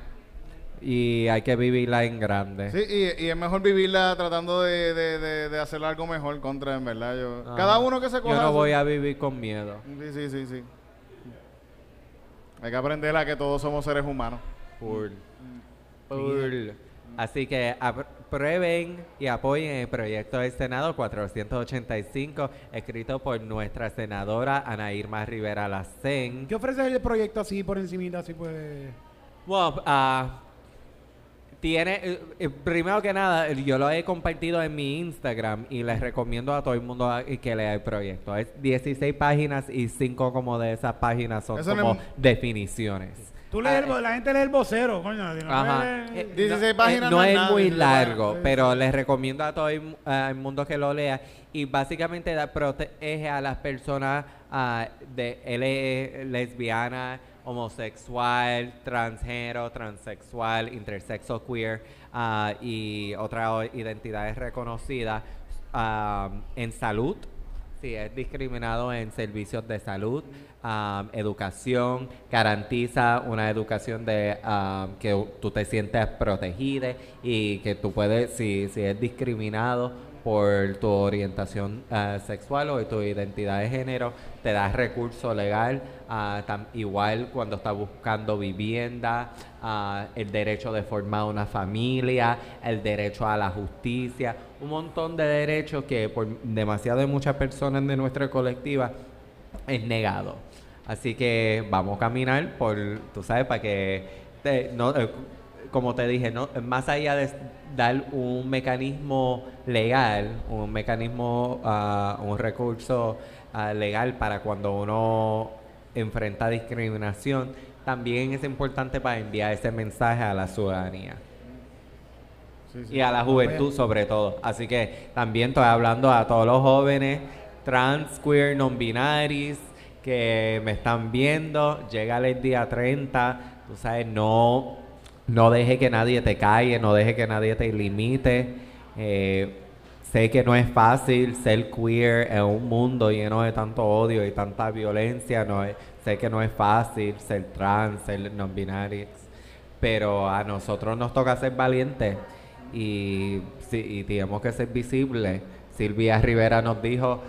y hay que vivirla en grande. Sí, y, y es mejor vivirla tratando de, de, de, de hacer algo mejor contra, en verdad. Yo, Ajá. Cada uno que se coja. Yo no voy a vivir con miedo. Sí, sí, sí, sí. Hay que aprender a que todos somos seres humanos. Full. Full. Así que aprueben y apoyen el proyecto del Senado 485, escrito por nuestra senadora Ana Irma Rivera Lacén. ¿Qué ofrece el proyecto así por encimita, así pues? Bueno, ah, tiene, eh, eh, primero que nada, yo lo he compartido en mi Instagram y les recomiendo a todo el mundo a- que lea el proyecto. Es 16 páginas y 5 como de esas páginas son Eso como es- definiciones. Tú lees el Ah, la gente lee el vocero, coño. si no Ajá. lee- Eh, 16 no, páginas eh, no no es nada, muy 16 páginas, largo, sí, pero sí. les recomiendo a todo el, mundo que lo lea y básicamente da- protege a las personas ah, de L- lesbiana, homosexual, transgénero, transexual, intersexo queer ah, y otras identidades reconocidas um, en salud, si es discriminado en servicios de salud, um, educación, garantiza una educación de um, que tú te sientes protegida y que tú puedes, si, si es discriminado por tu orientación uh, sexual o tu identidad de género, te da recurso legal, uh, igual cuando estás buscando vivienda, uh, el derecho de formar una familia, el derecho a la justicia, un montón de derechos que por demasiado de muchas personas de nuestra colectiva es negado. Así que vamos a caminar por, tú sabes, para que, te- no, eh, como te dije, no, más allá de dar un mecanismo legal, un mecanismo, ah, un recurso ah, legal para cuando uno enfrenta discriminación, también es importante para enviar ese mensaje a la ciudadanía Sí, sí. y a la juventud sobre todo. Así que también estoy hablando a todos los jóvenes trans, queer, non binaris que me están viendo. Llega el día 30, tú sabes, no, no deje que nadie te calle, no deje que nadie te limite. Eh, sé que no es fácil ser queer en un mundo lleno de tanto odio y tanta violencia. No sé que no es fácil ser trans, ser non binaris pero a nosotros nos toca ser valientes y, sí, y tenemos que ser visibles. Silvia Rivera nos dijo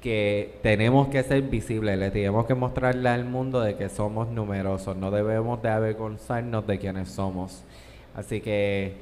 que tenemos que ser visibles, le tenemos que mostrarle al mundo de que somos numerosos, no debemos de avergonzarnos de quienes somos. Así que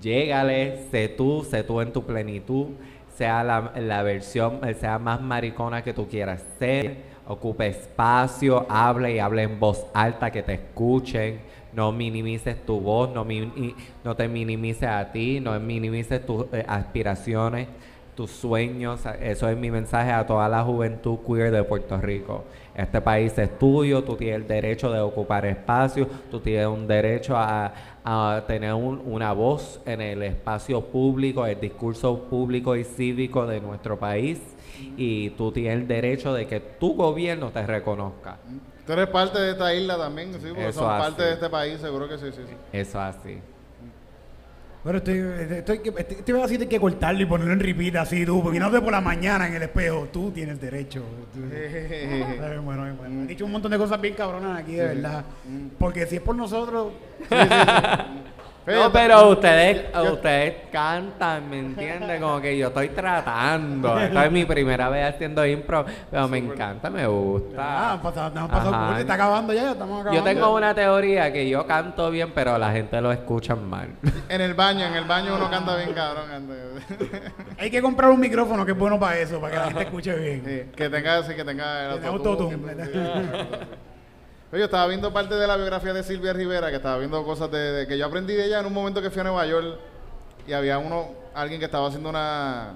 llégale, sé tú, sé tú en tu plenitud, sea la, la versión, sea más maricona que tú quieras ser, ocupe espacio, hable y hable en voz alta, que te escuchen, no minimices tu voz, no te minimices a ti, no minimices tus eh, aspiraciones, tus sueños, eso es mi mensaje a toda la juventud queer de Puerto Rico. Este país es tuyo, tú tienes el derecho de ocupar espacio, tú tienes un derecho a, a tener un- una voz en el espacio público, el discurso público y cívico de nuestro país y tú tienes el derecho de que tu gobierno te reconozca. Tú eres parte de esta isla también, sí, porque Eso son así. parte de este país, seguro que sí, sí, sí. Eso así. Bueno, estoy, estoy, estoy, este así que cortarlo y ponerlo en repeat así, tú, porque no por la mañana en el espejo, tú tienes derecho. Tú- bueno, bueno. Han dicho un montón de cosas bien cabronas aquí, de verdad. Porque si es por nosotros, No, pero ustedes, ustedes cantan, ¿me entiendes? Como que yo estoy tratando. Esta es mi primera vez haciendo impro, pero me encanta, me ah, gusta. han pasado, pasado está acabando ya, ya estamos acabando. Yo tengo una teoría que yo canto bien, pero la gente lo escucha mal. En el baño, en el baño uno canta bien cabrón. Hay que comprar un micrófono que es bueno para eso, para que la gente escuche bien. Sí, que tenga, sí, que tenga el autotune. Yo estaba viendo parte de la biografía de Silvia Rivera, que estaba viendo cosas de, de- que yo aprendí de ella en un momento que fui a Nueva York y había uno, alguien que estaba haciendo una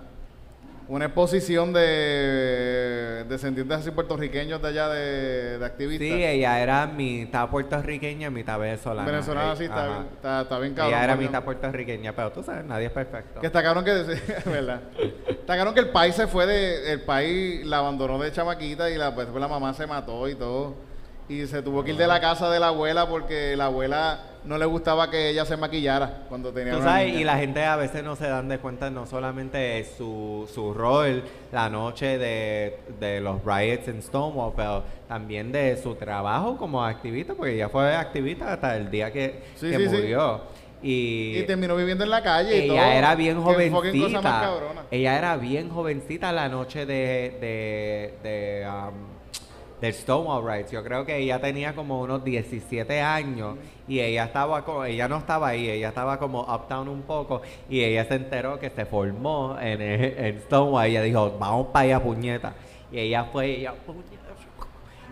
una exposición de descendientes así puertorriqueños de allá de, de activistas. Sí, ella era mitad puertorriqueña, mitad venezolana. Venezolana, sí, está, está, está bien cabrón. Ella era mitad puertorriqueña, pero tú sabes, nadie es perfecto. Que está cabrón que, ¿verdad? Está cabrón que el país se fue de, el país la abandonó de chamaquita y la, pues, después la mamá se mató y todo. Y se tuvo que ir de la casa de la abuela porque la abuela no le gustaba que ella se maquillara cuando tenía Tú sabes, y la gente a veces no se dan de cuenta no solamente de su, su rol la noche de, de los riots en Stonewall, pero también de su trabajo como activista, porque ella fue activista hasta el día que, Sí, que sí, sí. murió. Y, Y terminó viviendo en la calle y todo. ella era bien más jovencita. Ella era bien jovencita la noche de, de, de, um, del Stonewall Rights. Yo creo que ella tenía como unos 17 años y ella estaba co- ella no estaba ahí, ella estaba como uptown un poco y ella se enteró que se formó en, en Stonewall. Ella dijo, vamos para allá, puñeta. Y ella fue, y ella, "Puñeta".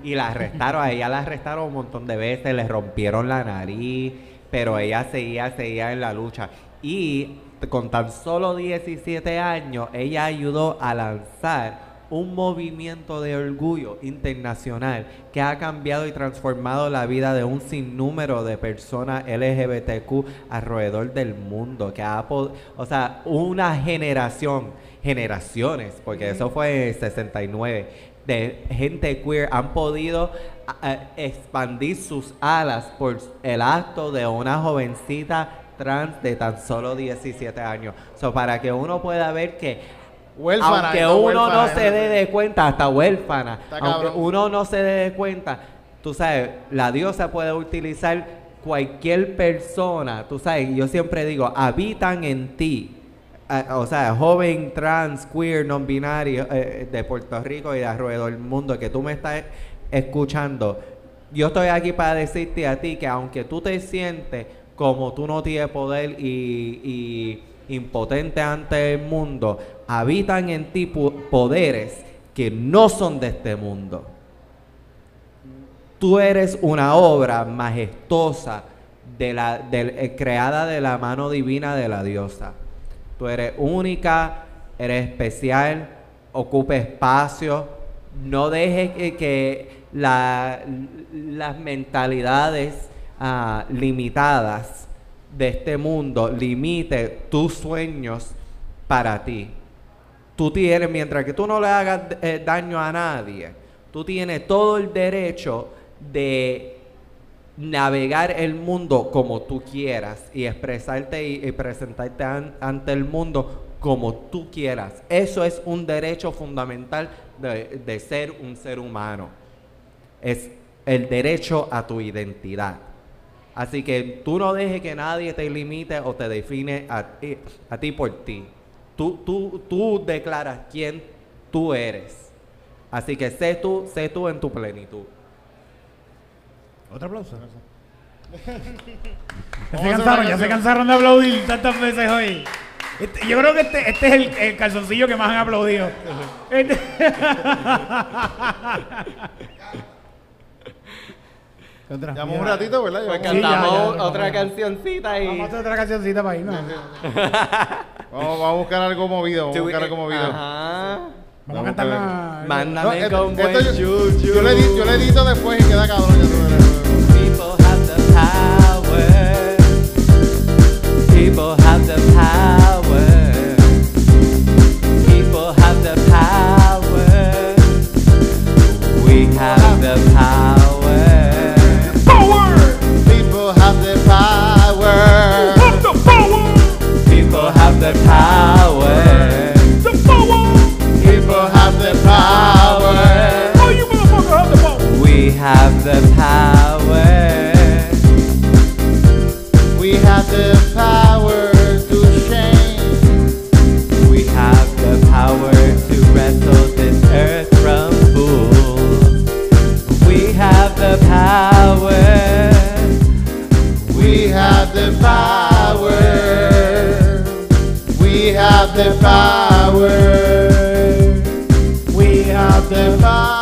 Y la arrestaron, a ella la arrestaron un montón de veces, le rompieron la nariz, pero ella seguía, seguía en la lucha. Y con tan solo 17 años, ella ayudó a lanzar un movimiento de orgullo internacional que ha cambiado y transformado la vida de un sinnúmero de personas LGBTQ alrededor del mundo, que ha, o sea, una generación, generaciones, porque eso fue en 69, de gente queer han podido expandir sus alas por el acto de una jovencita trans de tan solo 17 años. So, para que uno pueda ver que Huérfana, aunque no uno no se dé de cuenta, hasta huérfana, aunque cabrón. uno no se dé de cuenta, tú sabes, la diosa puede utilizar cualquier persona, tú sabes, yo siempre digo, habitan en ti. Eh, o sea, joven, trans, queer, non binario eh, de Puerto Rico y de alrededor del mundo que tú me estás escuchando. Yo estoy aquí para decirte a ti que aunque tú te sientes como tú no tienes poder y, y impotente ante el mundo, habitan en ti poderes que no son de este mundo. Tú eres una obra majestuosa eh, creada de la mano divina de la diosa. Tú eres única, eres especial, ocupa espacio. No dejes que, que la- las mentalidades ah, limitadas de este mundo limite tus sueños para ti. Tú tienes, mientras que tú no le hagas eh, daño a nadie, tú tienes todo el derecho de navegar el mundo como tú quieras y expresarte y, presentarte an- ante el mundo como tú quieras. Eso es un derecho fundamental de, de ser un ser humano. Es el derecho a tu identidad. Así que tú no dejes que nadie te limite o te define a, a ti por ti. Tú, tú, tú declaras quién tú eres. Así que sé tú, sé tú en tu plenitud. Otro aplauso. Ya se cansaron, una ya se canción. cansaron de aplaudir tantas veces hoy. Este- yo creo que este, este es el, el calzoncillo que más han aplaudido. Este- Otra. Llevamos un ratito, ¿verdad? Pues Sí, ya, cantamos ya, otra vamos. cancioncita y... Vamos a hacer otra cancioncita para irnos. Vamos, vamos a buscar algo movido. Vamos a buscar algo movido. Ajá. Vamos a cantar la... Mándame No, con esto- buen esto yo, yo le edito, yo le edito después y queda cabrón. ya. People have the power. People have the power. People have the power. We have the power. Have the power. We have the power to change. We have the power to wrestle this earth from fools. We have the power. We have the power. We have the power. We have the power.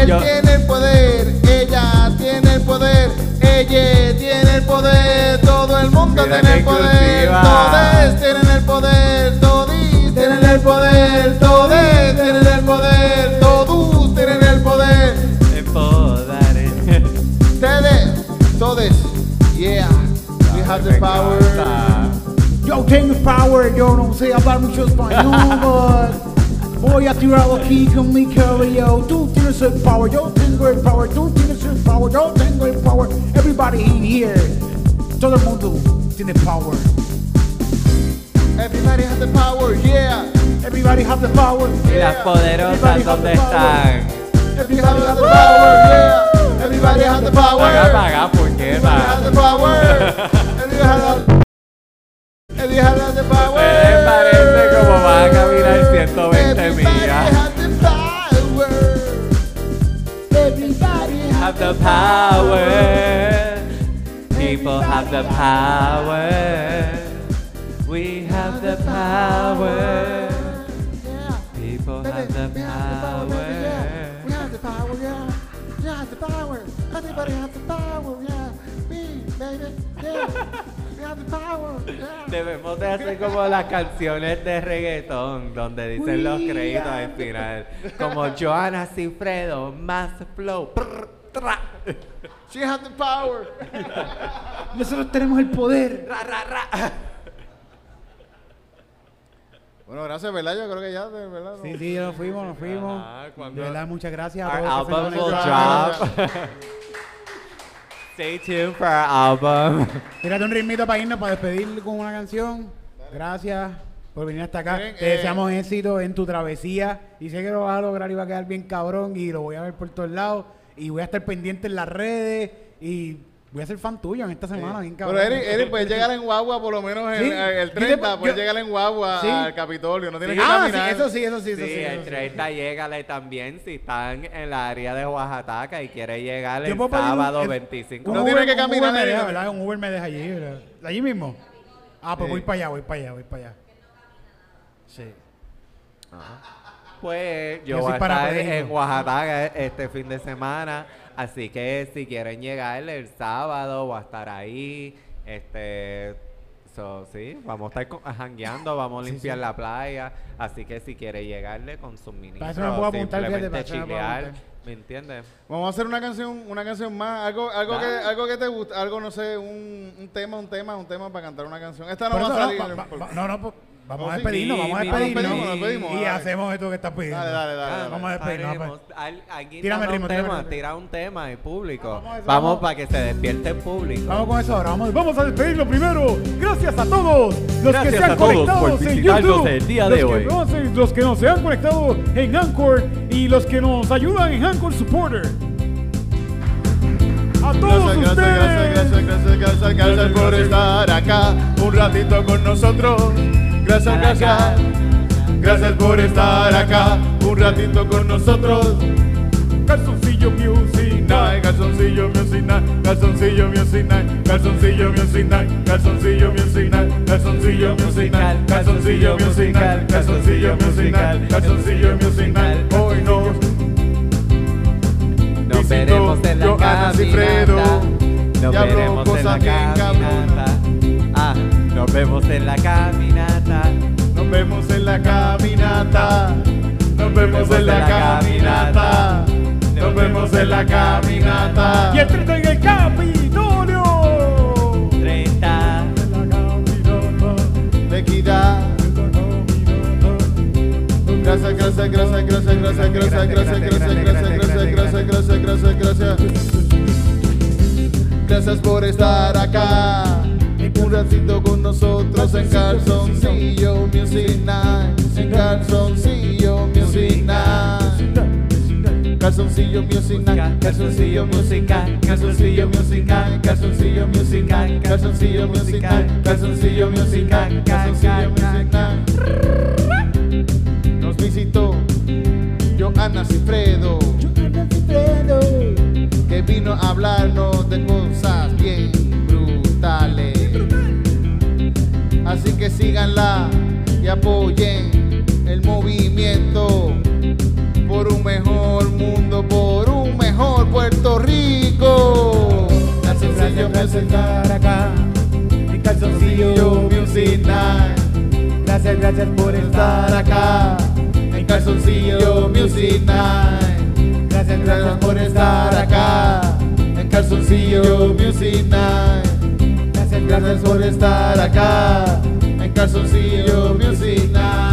Él Yo- tiene el poder, ella tiene el poder, ella tiene el poder, todo el mundo Mira tiene el poder, todos tienen el poder, todos tienen el poder, todos tienen el poder, todos tienen el poder. Empoderé. Ustedes, todos, yeah, we have the power. Yo tengo power, yo no sé hablar mucho español, voy a tirarlo aquí con mi cabello. Tú tienes el power, yo tengo el power, tú tienes el power, yo tengo el power. Everybody in here, todo el mundo tiene power. Everybody has the power, yeah. Everybody have the power. ¿Y las poderosas dónde están? Everybody has the power, yeah. Everybody has the power. Paga, paga, Everybody has the power. Has Everybody has the power. Ustedes parece como van a caminar 120 Everybody millas. has the power. Everybody has Have the power. People have the power. We have the power. People have the power. We have the power, yeah. We have the power. Everybody has the power, yeah. Debemos de hacer como las canciones de reggaetón donde dicen los créditos al final. Como Joana Cifredo, más flow. prr, tra, She has the power. Nosotros tenemos el poder. ra, ra, ra. Bueno, gracias, ¿verdad? Yo creo que ya, verdad. Sí, sí, nos fuimos, nos fuimos. Ajá, De verdad, muchas gracias a todos. que se album will conectaron. drop. Stay tuned for our album. Tírate un ritmito para irnos, para despedir con una canción. Gracias por venir hasta acá. Miren, Te eh, deseamos éxito en tu travesía. Y sé que lo vas a lograr y va a quedar bien cabrón. Y lo voy a ver por todos lados. Y voy a estar pendiente en las redes. Y voy a ser fan tuyo en esta semana, bien cabrón. Pero Eric, Eric, puedes llegar en guagua por lo menos el, Sí. el Yo 30, te- puedes yo- llegar en guagua Sí. al Capitolio, no tienes que Ah, sí, caminar. eso sí, eso sí, eso Sí, sí. eso el sí. 30 llégale también si están en la área de Oaxaca y quiere llegar el un- sábado el- 25. un No Uber- tiene que un caminar, Uber me deja. ¿verdad? Un Uber me deja allí, ¿verdad? Allí mismo. Ah, pues Sí. voy para allá, voy para allá, voy para allá. Sí. Pues yo Yo soy voy a estar en Oaxaca este fin de semana, así que si quieren llegar el sábado voy a estar ahí, este, so, sí, vamos a estar jangueando, vamos a Sí, limpiar sí. la playa, así que si quiere llegarle con sus Para eso me puedo apuntar, fíjate, para chilear. ¿me entiendes? Vamos a hacer una canción, una canción más, algo, algo que, algo que te gusta, algo no sé, un, un tema, un tema, un tema para cantar una canción. Esta no va a no, salir. va- va- va- no, no, pues, vamos No, a despedirnos, Sí, vamos a despedirnos. Y dale. hacemos esto que estás pidiendo. Dale, dale, dale, dale. Vamos a despedirnos. Al- alguien Tírame el ritmo, tema, tira un tema, el público. Vamos Vamos, vamos. para que se despierte el público. Vamos con eso ahora. Vamos, vamos a despedirlo primero. Gracias a todos los Gracias que se han conectado en YouTube. el día los de que hoy. no se- los que nos se han conectado en Anchor y los que nos ayudan en Anchor Supporter. A todos Gracias, ustedes. gracias, gracias, gracias, gracias, gracias por estar acá un ratito con nosotros. Gracias, gracias. Gracias por estar acá un ratito con nosotros. Calzoncillo Music Night, calzoncillo music night, calzoncillo music night, calzoncillo music night, calzoncillo music night, calzoncillo music night, calzoncillo music night, calzoncillo music night, calzoncillo music night. Hoy nos Nos veremos en la caminata. Nos veremos en la caminata. Ah, nos vemos en la caminata. Nos vemos en la caminata. Nos vemos en la caminata. Nos vemos en la caminata. y el 30 en el Capitolio. 30. De equidad. Gracias, gracias, gracias, gracias, gracias, gracias, gracias, gracias, gracias, gracias, gracias, gracias, gracias, gracias. Gracias por estar acá un ratito con nosotros en calzoncillo, music en calzoncillo, music night. Calzoncillo musical, calzoncillo musical, calzoncillo musical, calzoncillo musical, calzoncillo musical, calzoncillo musical, calzoncillo musical. Nos visitó Joana Cifredo, que vino a hablarnos de cosas bien Que síganla y apoyen el movimiento por un mejor mundo, por un mejor Puerto Rico. Calzoncillo Gracias, Music estar acá. En Calzoncillo Music Night. Gracias, gracias por estar acá. En Calzoncillo Music Night. Gracias, gracias por estar acá. En Calzoncillo Music Night. Gracias, Gracias por estar acá. Calzoncillo Music Night.